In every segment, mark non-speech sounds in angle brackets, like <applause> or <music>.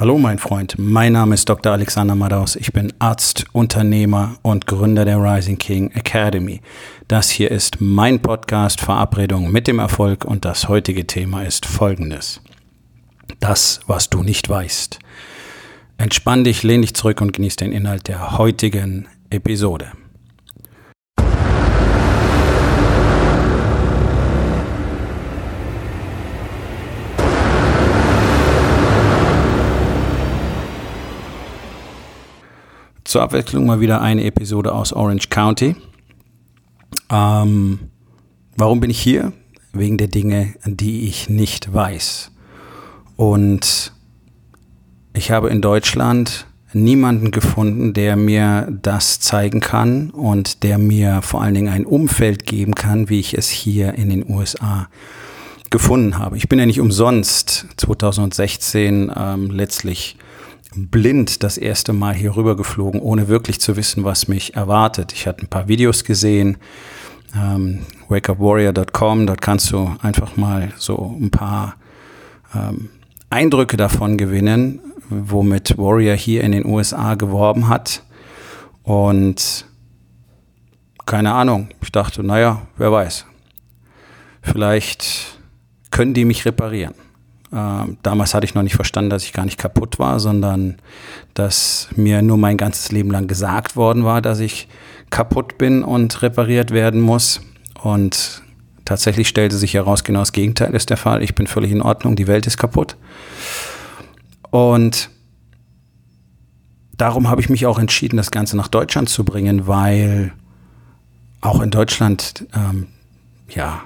Hallo mein Freund, mein Name ist Dr. Alexander Madaus. Ich bin Arzt, Unternehmer und Gründer der Rising King Academy. Das hier ist mein Podcast Verabredung mit dem Erfolg und das heutige Thema ist folgendes. Das, was du nicht weißt. Entspann dich, lehn dich zurück und genieß den Inhalt der heutigen Episode. Zur Abwechslung mal wieder eine Episode aus Orange County. Ähm, warum bin ich hier? Wegen der Dinge, die ich nicht weiß. Und ich habe in Deutschland niemanden gefunden, der mir das zeigen kann und der mir vor allen Dingen ein Umfeld geben kann, wie ich es hier in den USA gefunden habe. Ich bin ja nicht umsonst 2016 ähm, letztlich blind das erste Mal hier rüber geflogen, ohne wirklich zu wissen, was mich erwartet. Ich hatte ein paar Videos gesehen, ähm, wakeupwarrior.com, dort kannst du einfach mal so ein paar ähm, Eindrücke davon gewinnen, womit Warrior hier in den USA geworben hat. Und keine Ahnung, ich dachte, naja, wer weiß, vielleicht können die mich reparieren. Ähm, damals hatte ich noch nicht verstanden, dass ich gar nicht kaputt war, sondern dass mir nur mein ganzes Leben lang gesagt worden war, dass ich kaputt bin und repariert werden muss. Und tatsächlich stellte sich heraus, genau das Gegenteil ist der Fall. Ich bin völlig in Ordnung, die Welt ist kaputt. Und darum habe ich mich auch entschieden, das Ganze nach Deutschland zu bringen, weil auch in Deutschland ähm, ja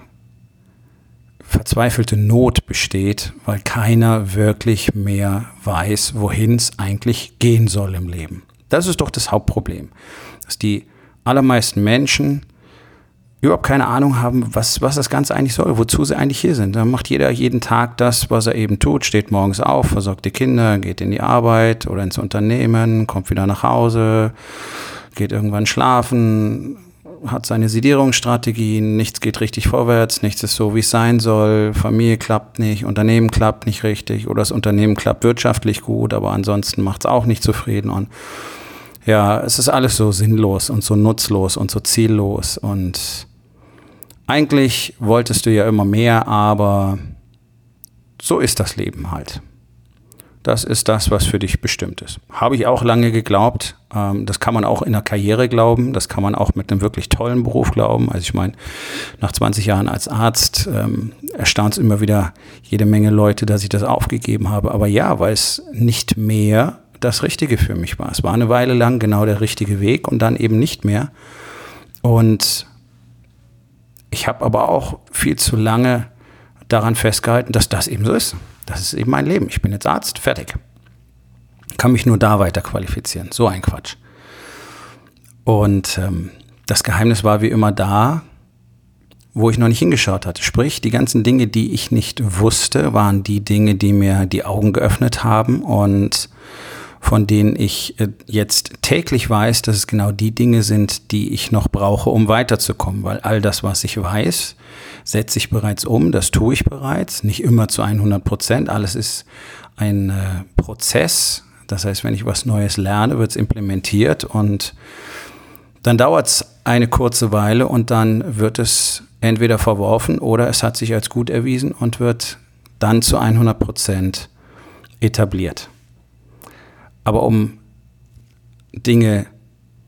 verzweifelte Not besteht, weil keiner wirklich mehr weiß, wohin es eigentlich gehen soll im Leben. Das ist doch das Hauptproblem, dass die allermeisten Menschen überhaupt keine Ahnung haben, was, was das Ganze eigentlich soll, wozu sie eigentlich hier sind. Da macht jeder jeden Tag das, was er eben tut, steht morgens auf, versorgt die Kinder, geht in die Arbeit oder ins Unternehmen, kommt wieder nach Hause, geht irgendwann schlafen, hat seine Sedierungsstrategien, nichts geht richtig vorwärts, nichts ist so, wie es sein soll, Familie klappt nicht, Unternehmen klappt nicht richtig oder das Unternehmen klappt wirtschaftlich gut, aber ansonsten macht es auch nicht zufrieden und ja, es ist alles so sinnlos und so nutzlos und so ziellos und eigentlich wolltest du ja immer mehr, aber so ist das Leben halt. Das ist das, was für dich bestimmt ist. Habe ich auch lange geglaubt. Ähm, das kann man auch in der Karriere glauben. Das kann man auch mit einem wirklich tollen Beruf glauben. Also ich meine, nach 20 Jahren als Arzt ähm, erstaunt es immer wieder jede Menge Leute, dass ich das aufgegeben habe. Aber ja, weil es nicht mehr das Richtige für mich war. Es war eine Weile lang genau der richtige Weg und dann eben nicht mehr. Und ich habe aber auch viel zu lange daran festgehalten, dass das eben so ist. Das ist eben mein Leben. Ich bin jetzt Arzt, fertig. Kann mich nur da weiter qualifizieren. So ein Quatsch. Und ähm, das Geheimnis war wie immer da, wo ich noch nicht hingeschaut hatte. Sprich, die ganzen Dinge, die ich nicht wusste, waren die Dinge, die mir die Augen geöffnet haben und von denen ich äh, jetzt täglich weiß, dass es genau die Dinge sind, die ich noch brauche, um weiterzukommen. Weil all das, was ich weiß, setze ich bereits um, das tue ich bereits, nicht immer zu 100 Prozent. Alles ist ein äh, Prozess. Das heißt, wenn ich was Neues lerne, wird es implementiert und dann dauert es eine kurze Weile und dann wird es entweder verworfen oder es hat sich als gut erwiesen und wird dann zu 100 Prozent etabliert. Aber um Dinge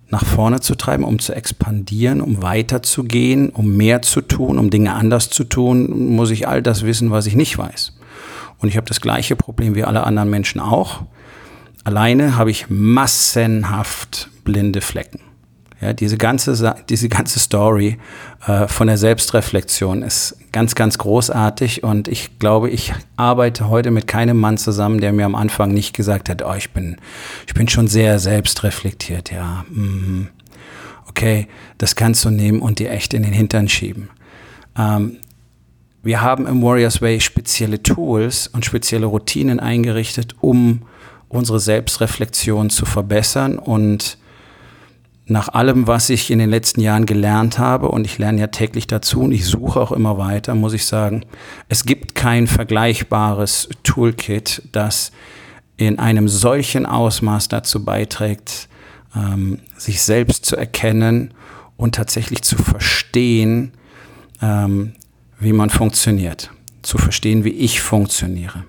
nach vorne zu treiben, um zu expandieren, um weiterzugehen, um mehr zu tun, um Dinge anders zu tun, muss ich all das wissen, was ich nicht weiß. Und ich habe das gleiche Problem wie alle anderen Menschen auch. Alleine habe ich massenhaft blinde Flecken. Ja, diese ganze, diese ganze Story äh, von der Selbstreflexion ist ganz, ganz großartig und ich glaube, ich arbeite heute mit keinem Mann zusammen, der mir am Anfang nicht gesagt hat, oh, ich bin, ich bin schon sehr selbstreflektiert, ja. Mm, okay, das kannst du nehmen und dir echt in den Hintern schieben. Ähm, wir haben im Warriors Way spezielle Tools und spezielle Routinen eingerichtet, um unsere Selbstreflexion zu verbessern und nach allem, was ich in den letzten Jahren gelernt habe, und ich lerne ja täglich dazu und ich suche auch immer weiter, muss ich sagen, es gibt kein vergleichbares Toolkit, das in einem solchen Ausmaß dazu beiträgt, ähm, sich selbst zu erkennen und tatsächlich zu verstehen, ähm, wie man funktioniert, zu verstehen, wie ich funktioniere.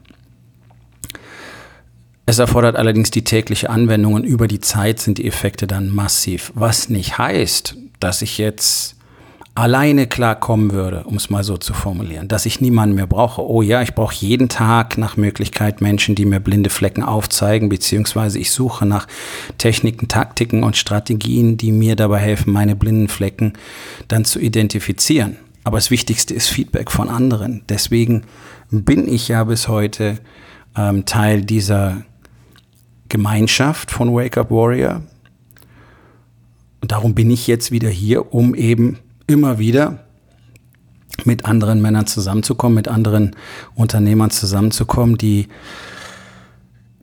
Es erfordert allerdings die tägliche Anwendung und über die Zeit sind die Effekte dann massiv. Was nicht heißt, dass ich jetzt alleine klarkommen würde, um es mal so zu formulieren, dass ich niemanden mehr brauche. Oh ja, ich brauche jeden Tag nach Möglichkeit Menschen, die mir blinde Flecken aufzeigen, beziehungsweise ich suche nach Techniken, Taktiken und Strategien, die mir dabei helfen, meine blinden Flecken dann zu identifizieren. Aber das Wichtigste ist Feedback von anderen. Deswegen bin ich ja bis heute ähm, Teil dieser Gemeinschaft von Wake Up Warrior. Und darum bin ich jetzt wieder hier, um eben immer wieder mit anderen Männern zusammenzukommen, mit anderen Unternehmern zusammenzukommen, die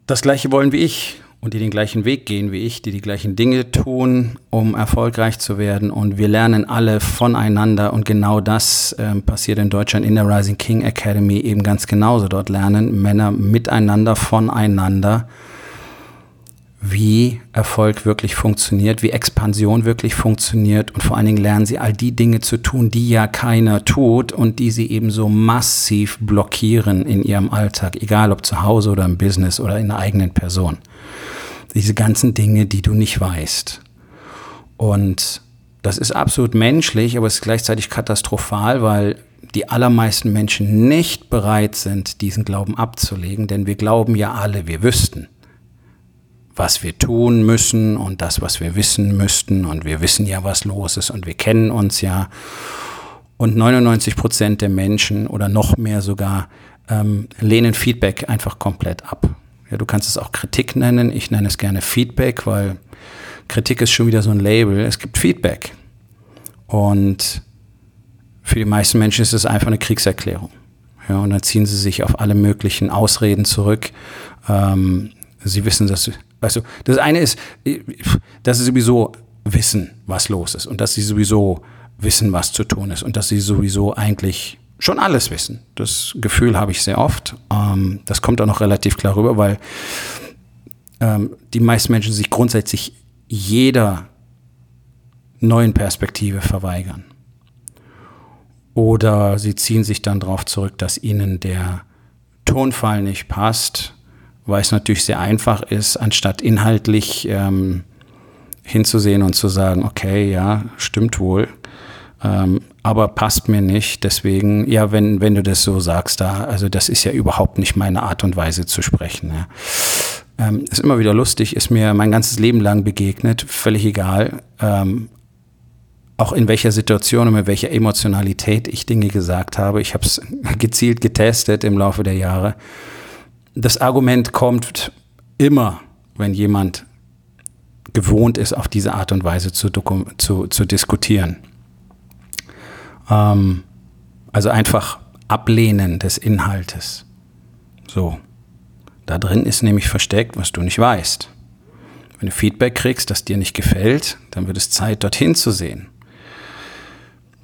das Gleiche wollen wie ich und die den gleichen Weg gehen wie ich, die die gleichen Dinge tun, um erfolgreich zu werden. Und wir lernen alle voneinander und genau das äh, passiert in Deutschland in der Rising King Academy eben ganz genauso. Dort lernen Männer miteinander, voneinander wie Erfolg wirklich funktioniert, wie Expansion wirklich funktioniert und vor allen Dingen lernen sie all die Dinge zu tun, die ja keiner tut und die sie eben so massiv blockieren in ihrem Alltag, egal ob zu Hause oder im Business oder in der eigenen Person. Diese ganzen Dinge, die du nicht weißt. Und das ist absolut menschlich, aber es ist gleichzeitig katastrophal, weil die allermeisten Menschen nicht bereit sind, diesen Glauben abzulegen, denn wir glauben ja alle, wir wüssten was wir tun müssen und das, was wir wissen müssten. Und wir wissen ja, was los ist und wir kennen uns ja. Und 99 Prozent der Menschen oder noch mehr sogar ähm, lehnen Feedback einfach komplett ab. Ja, du kannst es auch Kritik nennen. Ich nenne es gerne Feedback, weil Kritik ist schon wieder so ein Label. Es gibt Feedback. Und für die meisten Menschen ist es einfach eine Kriegserklärung. Ja, und dann ziehen sie sich auf alle möglichen Ausreden zurück. Ähm, sie wissen, dass Weißt du, das eine ist, dass sie sowieso wissen, was los ist und dass sie sowieso wissen, was zu tun ist und dass sie sowieso eigentlich schon alles wissen. Das Gefühl habe ich sehr oft. Ähm, das kommt auch noch relativ klar rüber, weil ähm, die meisten Menschen sich grundsätzlich jeder neuen Perspektive verweigern. Oder sie ziehen sich dann darauf zurück, dass ihnen der Tonfall nicht passt weil es natürlich sehr einfach ist, anstatt inhaltlich ähm, hinzusehen und zu sagen, okay, ja, stimmt wohl, ähm, aber passt mir nicht. Deswegen, ja, wenn, wenn du das so sagst, da, also das ist ja überhaupt nicht meine Art und Weise zu sprechen. Ja. Ähm, ist immer wieder lustig, ist mir mein ganzes Leben lang begegnet, völlig egal. Ähm, auch in welcher Situation und mit welcher Emotionalität ich Dinge gesagt habe. Ich habe es <laughs> gezielt getestet im Laufe der Jahre das Argument kommt immer, wenn jemand gewohnt ist, auf diese Art und Weise zu, zu, zu diskutieren. Ähm, also einfach Ablehnen des Inhaltes. So. Da drin ist nämlich versteckt, was du nicht weißt. Wenn du Feedback kriegst, das dir nicht gefällt, dann wird es Zeit, dorthin zu sehen.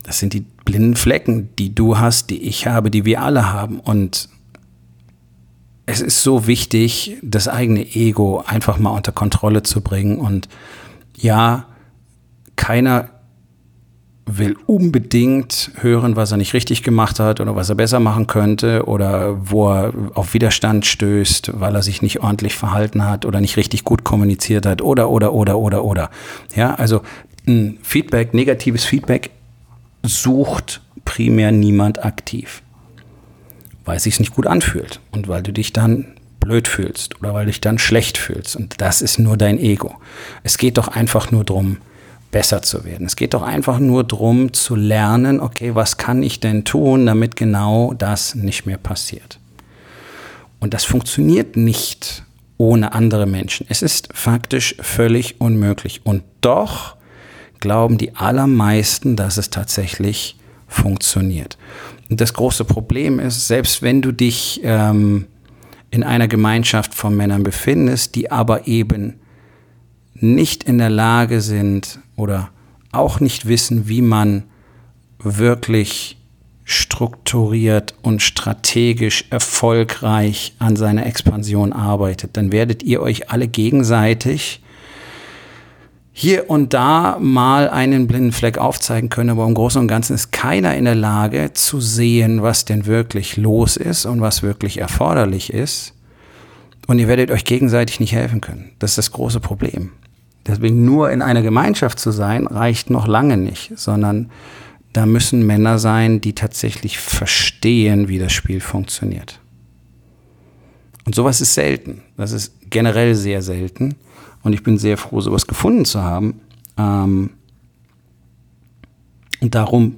Das sind die blinden Flecken, die du hast, die ich habe, die wir alle haben. Und es ist so wichtig, das eigene Ego einfach mal unter Kontrolle zu bringen. Und ja, keiner will unbedingt hören, was er nicht richtig gemacht hat oder was er besser machen könnte oder wo er auf Widerstand stößt, weil er sich nicht ordentlich verhalten hat oder nicht richtig gut kommuniziert hat oder, oder, oder, oder, oder. Ja, also ein Feedback, negatives Feedback sucht primär niemand aktiv weil es sich nicht gut anfühlt und weil du dich dann blöd fühlst oder weil du dich dann schlecht fühlst. Und das ist nur dein Ego. Es geht doch einfach nur darum, besser zu werden. Es geht doch einfach nur darum zu lernen, okay, was kann ich denn tun, damit genau das nicht mehr passiert. Und das funktioniert nicht ohne andere Menschen. Es ist faktisch völlig unmöglich. Und doch glauben die allermeisten, dass es tatsächlich funktioniert. Das große Problem ist, selbst wenn du dich ähm, in einer Gemeinschaft von Männern befindest, die aber eben nicht in der Lage sind oder auch nicht wissen, wie man wirklich strukturiert und strategisch erfolgreich an seiner Expansion arbeitet, dann werdet ihr euch alle gegenseitig hier und da mal einen blinden Fleck aufzeigen können, aber im Großen und Ganzen ist keiner in der Lage zu sehen, was denn wirklich los ist und was wirklich erforderlich ist. Und ihr werdet euch gegenseitig nicht helfen können. Das ist das große Problem. Deswegen nur in einer Gemeinschaft zu sein, reicht noch lange nicht, sondern da müssen Männer sein, die tatsächlich verstehen, wie das Spiel funktioniert. Und sowas ist selten. Das ist generell sehr selten. Und ich bin sehr froh, sowas gefunden zu haben. Ähm und darum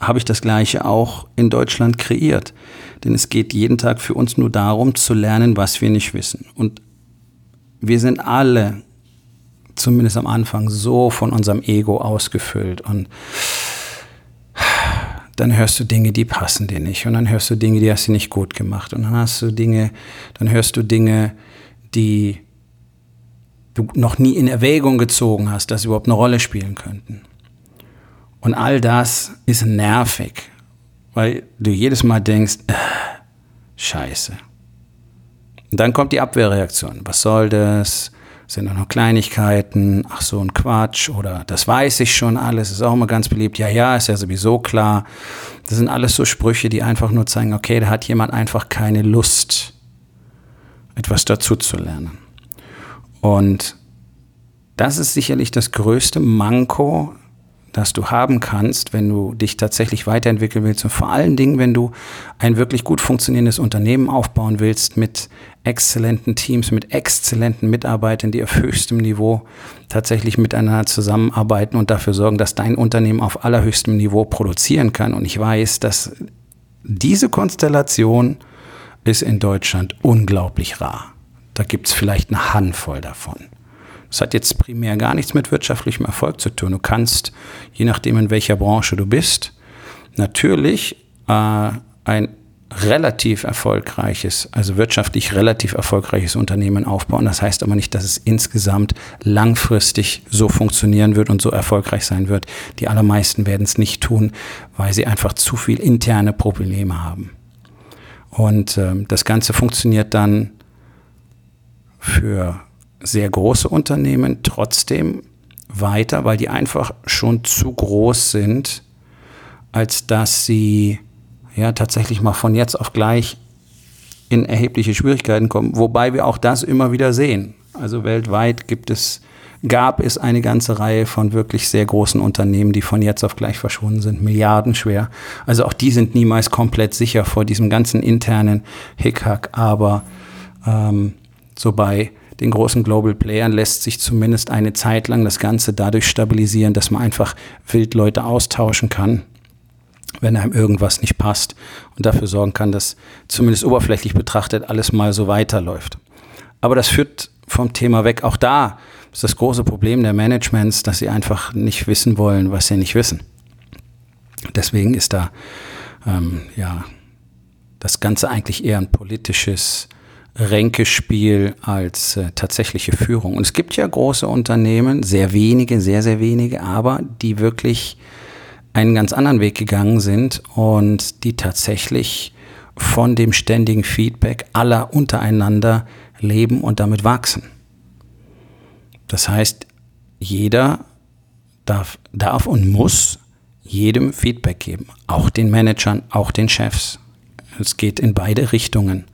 habe ich das Gleiche auch in Deutschland kreiert. Denn es geht jeden Tag für uns nur darum, zu lernen, was wir nicht wissen. Und wir sind alle, zumindest am Anfang, so von unserem Ego ausgefüllt. Und dann hörst du Dinge, die passen dir nicht. Und dann hörst du Dinge, die hast du nicht gut gemacht. Und dann hast du Dinge, dann hörst du Dinge, die du noch nie in Erwägung gezogen hast, dass sie überhaupt eine Rolle spielen könnten. Und all das ist nervig, weil du jedes Mal denkst, äh, scheiße. Und dann kommt die Abwehrreaktion. Was soll das? sind da noch Kleinigkeiten, ach so ein Quatsch oder das weiß ich schon alles, ist auch immer ganz beliebt, ja, ja, ist ja sowieso klar. Das sind alles so Sprüche, die einfach nur zeigen, okay, da hat jemand einfach keine Lust, etwas dazu zu lernen. Und das ist sicherlich das größte Manko das du haben kannst, wenn du dich tatsächlich weiterentwickeln willst und vor allen Dingen, wenn du ein wirklich gut funktionierendes Unternehmen aufbauen willst mit exzellenten Teams, mit exzellenten Mitarbeitern, die auf höchstem Niveau tatsächlich miteinander zusammenarbeiten und dafür sorgen, dass dein Unternehmen auf allerhöchstem Niveau produzieren kann. Und ich weiß, dass diese Konstellation ist in Deutschland unglaublich rar. Da gibt es vielleicht eine Handvoll davon. Das hat jetzt primär gar nichts mit wirtschaftlichem Erfolg zu tun. Du kannst, je nachdem in welcher Branche du bist, natürlich äh, ein relativ erfolgreiches, also wirtschaftlich relativ erfolgreiches Unternehmen aufbauen. Das heißt aber nicht, dass es insgesamt langfristig so funktionieren wird und so erfolgreich sein wird. Die allermeisten werden es nicht tun, weil sie einfach zu viel interne Probleme haben. Und äh, das Ganze funktioniert dann für sehr große Unternehmen trotzdem weiter, weil die einfach schon zu groß sind, als dass sie ja tatsächlich mal von jetzt auf gleich in erhebliche Schwierigkeiten kommen, wobei wir auch das immer wieder sehen. Also weltweit gibt es, gab es eine ganze Reihe von wirklich sehr großen Unternehmen, die von jetzt auf gleich verschwunden sind, milliardenschwer. Also auch die sind niemals komplett sicher vor diesem ganzen internen Hickhack, aber ähm, so bei den großen Global Playern lässt sich zumindest eine Zeit lang das Ganze dadurch stabilisieren, dass man einfach Wildleute austauschen kann, wenn einem irgendwas nicht passt und dafür sorgen kann, dass zumindest oberflächlich betrachtet alles mal so weiterläuft. Aber das führt vom Thema weg. Auch da ist das große Problem der Managements, dass sie einfach nicht wissen wollen, was sie nicht wissen. Deswegen ist da ähm, ja das Ganze eigentlich eher ein politisches Ränkespiel als äh, tatsächliche Führung. Und es gibt ja große Unternehmen, sehr wenige, sehr, sehr wenige, aber die wirklich einen ganz anderen Weg gegangen sind und die tatsächlich von dem ständigen Feedback aller untereinander leben und damit wachsen. Das heißt, jeder darf, darf und muss jedem Feedback geben, auch den Managern, auch den Chefs. Es geht in beide Richtungen.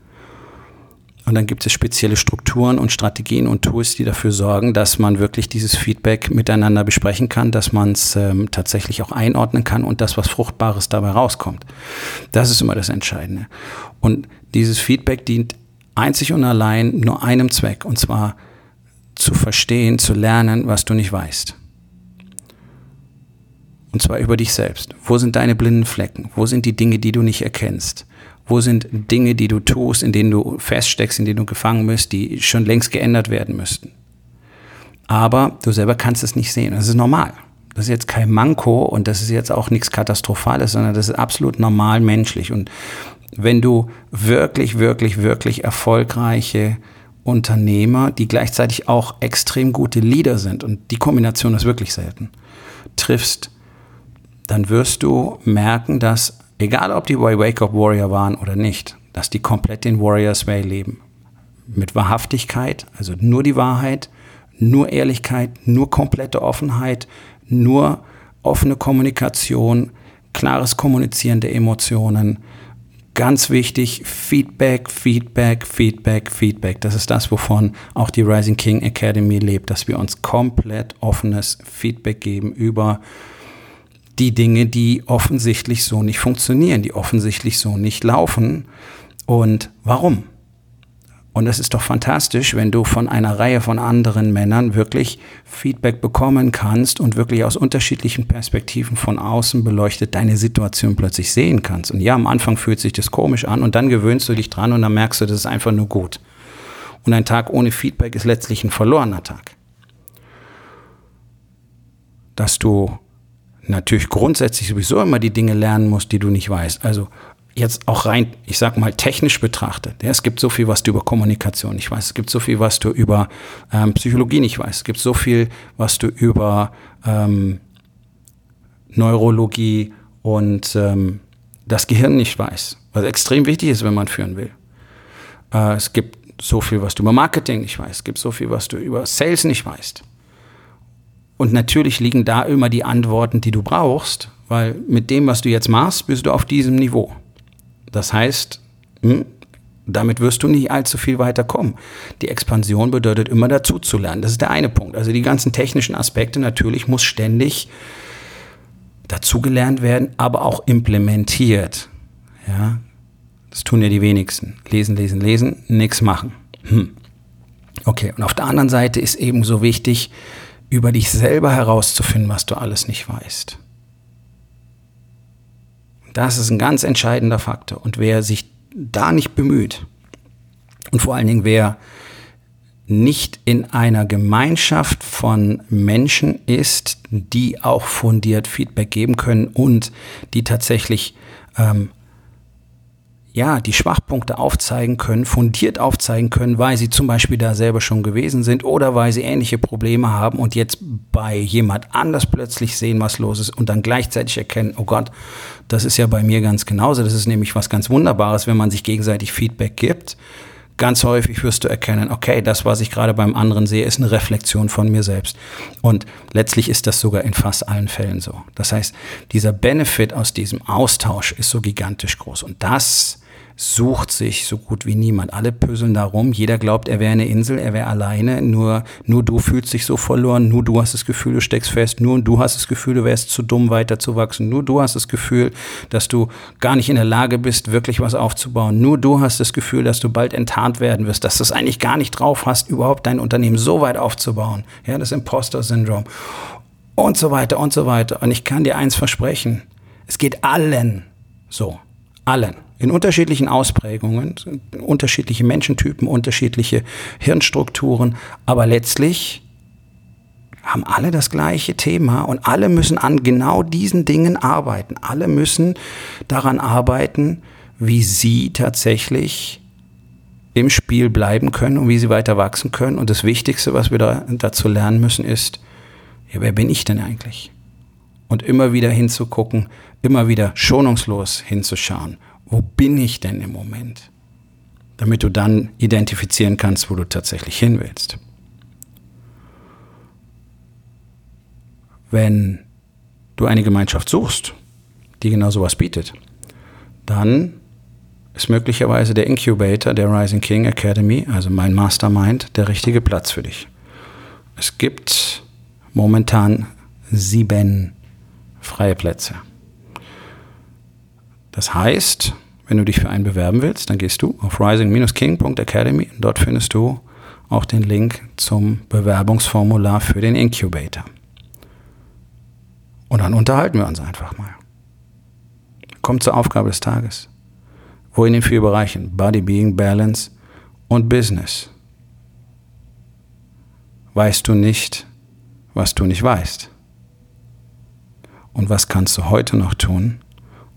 Und dann gibt es spezielle Strukturen und Strategien und Tools, die dafür sorgen, dass man wirklich dieses Feedback miteinander besprechen kann, dass man es ähm, tatsächlich auch einordnen kann und dass was Fruchtbares dabei rauskommt. Das ist immer das Entscheidende. Und dieses Feedback dient einzig und allein nur einem Zweck, und zwar zu verstehen, zu lernen, was du nicht weißt. Und zwar über dich selbst. Wo sind deine blinden Flecken? Wo sind die Dinge, die du nicht erkennst? Wo sind Dinge, die du tust, in denen du feststeckst, in denen du gefangen bist, die schon längst geändert werden müssten? Aber du selber kannst es nicht sehen. Das ist normal. Das ist jetzt kein Manko und das ist jetzt auch nichts Katastrophales, sondern das ist absolut normal menschlich. Und wenn du wirklich, wirklich, wirklich erfolgreiche Unternehmer, die gleichzeitig auch extrem gute Leader sind, und die Kombination ist wirklich selten, triffst, dann wirst du merken, dass egal ob die bei Wake Up Warrior waren oder nicht, dass die komplett den Warriors Way leben. Mit Wahrhaftigkeit, also nur die Wahrheit, nur Ehrlichkeit, nur komplette Offenheit, nur offene Kommunikation, klares Kommunizieren der Emotionen. Ganz wichtig, Feedback, Feedback, Feedback, Feedback. Das ist das, wovon auch die Rising King Academy lebt, dass wir uns komplett offenes Feedback geben über die Dinge, die offensichtlich so nicht funktionieren, die offensichtlich so nicht laufen. Und warum? Und es ist doch fantastisch, wenn du von einer Reihe von anderen Männern wirklich Feedback bekommen kannst und wirklich aus unterschiedlichen Perspektiven von außen beleuchtet deine Situation plötzlich sehen kannst. Und ja, am Anfang fühlt sich das komisch an und dann gewöhnst du dich dran und dann merkst du, das ist einfach nur gut. Und ein Tag ohne Feedback ist letztlich ein verlorener Tag. Dass du natürlich grundsätzlich sowieso immer die Dinge lernen musst, die du nicht weißt. Also jetzt auch rein, ich sag mal, technisch betrachtet. Ja, es gibt so viel, was du über Kommunikation nicht weißt. Es gibt so viel, was du über ähm, Psychologie nicht weißt. Es gibt so viel, was du über ähm, Neurologie und ähm, das Gehirn nicht weißt. Was extrem wichtig ist, wenn man führen will. Äh, es gibt so viel, was du über Marketing nicht weißt. Es gibt so viel, was du über Sales nicht weißt. Und natürlich liegen da immer die Antworten, die du brauchst, weil mit dem, was du jetzt machst, bist du auf diesem Niveau. Das heißt, hm, damit wirst du nicht allzu viel weiterkommen. Die Expansion bedeutet immer dazu zu lernen. Das ist der eine Punkt. Also die ganzen technischen Aspekte natürlich muss ständig dazugelernt werden, aber auch implementiert. Ja, das tun ja die wenigsten. Lesen, lesen, lesen, nichts machen. Hm. Okay, und auf der anderen Seite ist eben so wichtig, über dich selber herauszufinden, was du alles nicht weißt. Das ist ein ganz entscheidender Faktor. Und wer sich da nicht bemüht und vor allen Dingen wer nicht in einer Gemeinschaft von Menschen ist, die auch fundiert Feedback geben können und die tatsächlich ähm, ja, die Schwachpunkte aufzeigen können, fundiert aufzeigen können, weil sie zum Beispiel da selber schon gewesen sind oder weil sie ähnliche Probleme haben und jetzt bei jemand anders plötzlich sehen, was los ist und dann gleichzeitig erkennen, oh Gott, das ist ja bei mir ganz genauso. Das ist nämlich was ganz Wunderbares, wenn man sich gegenseitig Feedback gibt. Ganz häufig wirst du erkennen, okay, das, was ich gerade beim anderen sehe, ist eine Reflexion von mir selbst. Und letztlich ist das sogar in fast allen Fällen so. Das heißt, dieser Benefit aus diesem Austausch ist so gigantisch groß. Und das sucht sich so gut wie niemand. Alle pöseln darum. Jeder glaubt, er wäre eine Insel, er wäre alleine. Nur, nur du fühlst dich so verloren. Nur du hast das Gefühl, du steckst fest. Nur du hast das Gefühl, du wärst zu dumm, weiterzuwachsen. Nur du hast das Gefühl, dass du gar nicht in der Lage bist, wirklich was aufzubauen. Nur du hast das Gefühl, dass du bald enttarnt werden wirst, dass du es eigentlich gar nicht drauf hast, überhaupt dein Unternehmen so weit aufzubauen. Ja, das Imposter-Syndrom. Und so weiter und so weiter. Und ich kann dir eins versprechen. Es geht allen so. Allen in unterschiedlichen Ausprägungen, unterschiedliche Menschentypen, unterschiedliche Hirnstrukturen, aber letztlich haben alle das gleiche Thema und alle müssen an genau diesen Dingen arbeiten. Alle müssen daran arbeiten, wie sie tatsächlich im Spiel bleiben können und wie sie weiter wachsen können. Und das Wichtigste, was wir da, dazu lernen müssen, ist, ja, wer bin ich denn eigentlich? Und immer wieder hinzugucken, immer wieder schonungslos hinzuschauen wo bin ich denn im Moment? Damit du dann identifizieren kannst, wo du tatsächlich hin willst. Wenn du eine Gemeinschaft suchst, die genau sowas bietet, dann ist möglicherweise der Incubator der Rising King Academy, also mein Mastermind, der richtige Platz für dich. Es gibt momentan sieben freie Plätze. Das heißt, wenn du dich für einen bewerben willst, dann gehst du auf rising-king.academy. Dort findest du auch den Link zum Bewerbungsformular für den Incubator. Und dann unterhalten wir uns einfach mal. Kommt zur Aufgabe des Tages. Wo in den vier Bereichen Body, Being, Balance und Business weißt du nicht, was du nicht weißt? Und was kannst du heute noch tun,